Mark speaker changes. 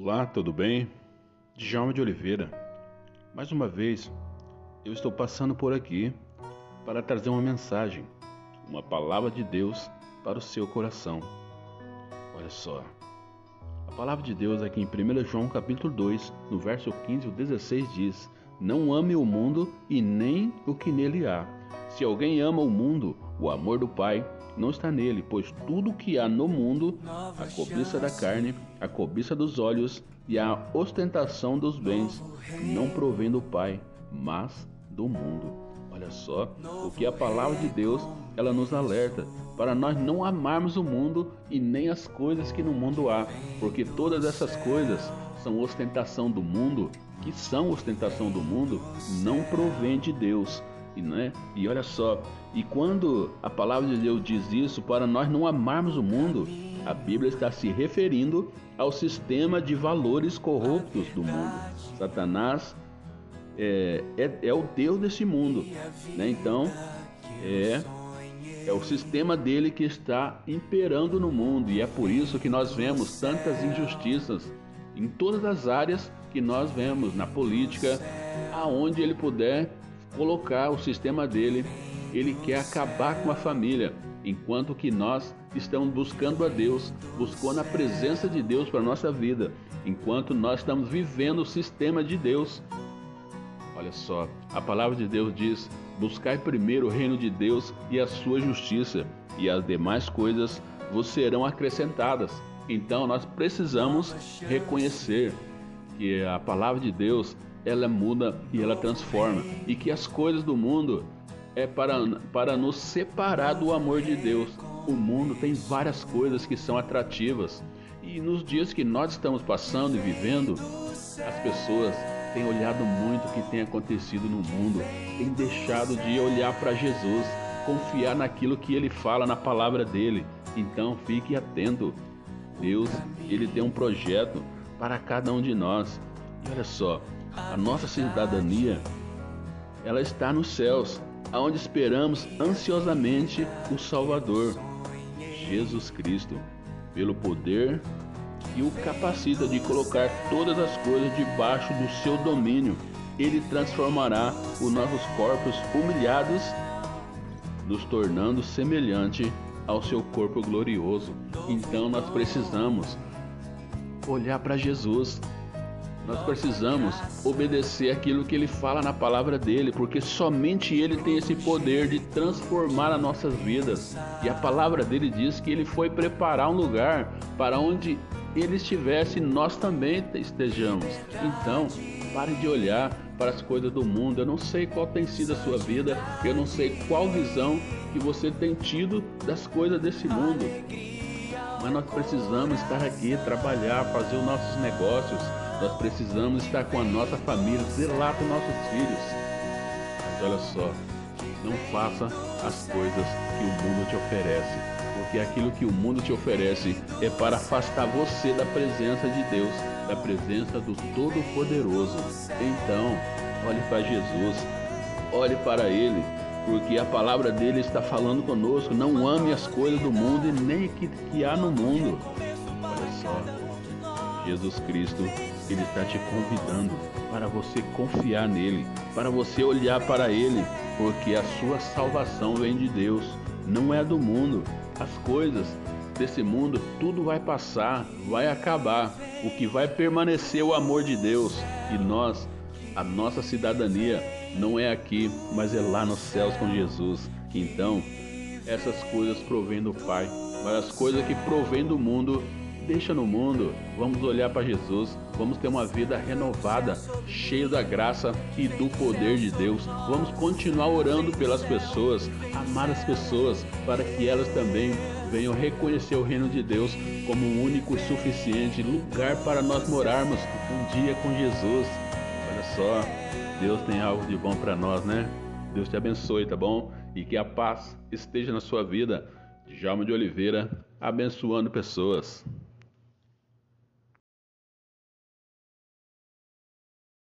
Speaker 1: Olá, tudo bem? Djalma de Oliveira. Mais uma vez, eu estou passando por aqui para trazer uma mensagem, uma palavra de Deus para o seu coração. Olha só. A palavra de Deus aqui em 1 João capítulo 2, no verso 15 e 16 diz: Não ame o mundo e nem o que nele há. Se alguém ama o mundo, o amor do Pai não está nele, pois tudo que há no mundo, a cobiça da carne, a cobiça dos olhos e a ostentação dos bens, não provém do Pai, mas do mundo. Olha só, o que a palavra de Deus, ela nos alerta para nós não amarmos o mundo e nem as coisas que no mundo há, porque todas essas coisas são ostentação do mundo, que são ostentação do mundo, não provém de Deus né? e olha só, e quando a palavra de Deus diz isso, para nós não amarmos o mundo, a Bíblia está se referindo ao sistema de valores corruptos do mundo. Satanás é, é, é o Deus desse mundo. Né? Então, é, é o sistema dele que está imperando no mundo. E é por isso que nós vemos tantas injustiças em todas as áreas que nós vemos, na política, aonde ele puder colocar o sistema dele, ele quer acabar com a família, enquanto que nós estamos buscando a Deus, buscando a presença de Deus para a nossa vida, enquanto nós estamos vivendo o sistema de Deus. Olha só, a palavra de Deus diz: Buscai primeiro o reino de Deus e a sua justiça, e as demais coisas vos serão acrescentadas. Então nós precisamos reconhecer que a palavra de Deus ela muda e ela transforma. E que as coisas do mundo é para, para nos separar do amor de Deus. O mundo tem várias coisas que são atrativas. E nos dias que nós estamos passando e vivendo, as pessoas têm olhado muito o que tem acontecido no mundo, têm deixado de olhar para Jesus, confiar naquilo que ele fala na palavra dele. Então fique atento. Deus, ele tem um projeto para cada um de nós. E olha só, a nossa cidadania, ela está nos céus, aonde esperamos ansiosamente o Salvador, Jesus Cristo, pelo poder que o capacita de colocar todas as coisas debaixo do seu domínio. Ele transformará os nossos corpos humilhados, nos tornando semelhante ao seu corpo glorioso. Então nós precisamos olhar para Jesus, nós precisamos obedecer aquilo que ele fala na palavra dele, porque somente ele tem esse poder de transformar as nossas vidas. E a palavra dele diz que ele foi preparar um lugar para onde ele estivesse, nós também estejamos. Então, pare de olhar para as coisas do mundo. Eu não sei qual tem sido a sua vida, eu não sei qual visão que você tem tido das coisas desse mundo. Mas nós precisamos estar aqui, trabalhar, fazer os nossos negócios nós precisamos estar com a nossa família, zelar com nossos filhos. Mas olha só, não faça as coisas que o mundo te oferece, porque aquilo que o mundo te oferece é para afastar você da presença de Deus, da presença do Todo-Poderoso. Então, olhe para Jesus, olhe para Ele, porque a palavra dele está falando conosco. Não ame as coisas do mundo e nem que, que há no mundo. Olha só, Jesus Cristo ele está te convidando para você confiar nele, para você olhar para ele, porque a sua salvação vem de Deus, não é do mundo. As coisas desse mundo, tudo vai passar, vai acabar. O que vai permanecer é o amor de Deus. E nós, a nossa cidadania não é aqui, mas é lá nos céus com Jesus. Então, essas coisas provêm do Pai, mas as coisas que provêm do mundo deixa no mundo, vamos olhar para Jesus, vamos ter uma vida renovada, cheia da graça e do poder de Deus. Vamos continuar orando pelas pessoas, amar as pessoas, para que elas também venham reconhecer o reino de Deus como o único e suficiente lugar para nós morarmos um dia com Jesus. Olha só, Deus tem algo de bom para nós, né? Deus te abençoe, tá bom? E que a paz esteja na sua vida. Djalma de Oliveira, abençoando pessoas.